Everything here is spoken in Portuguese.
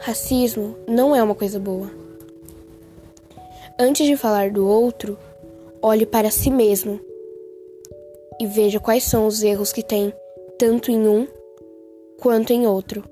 racismo não é uma coisa boa. Antes de falar do outro, olhe para si mesmo e veja quais são os erros que tem tanto em um quanto em outro.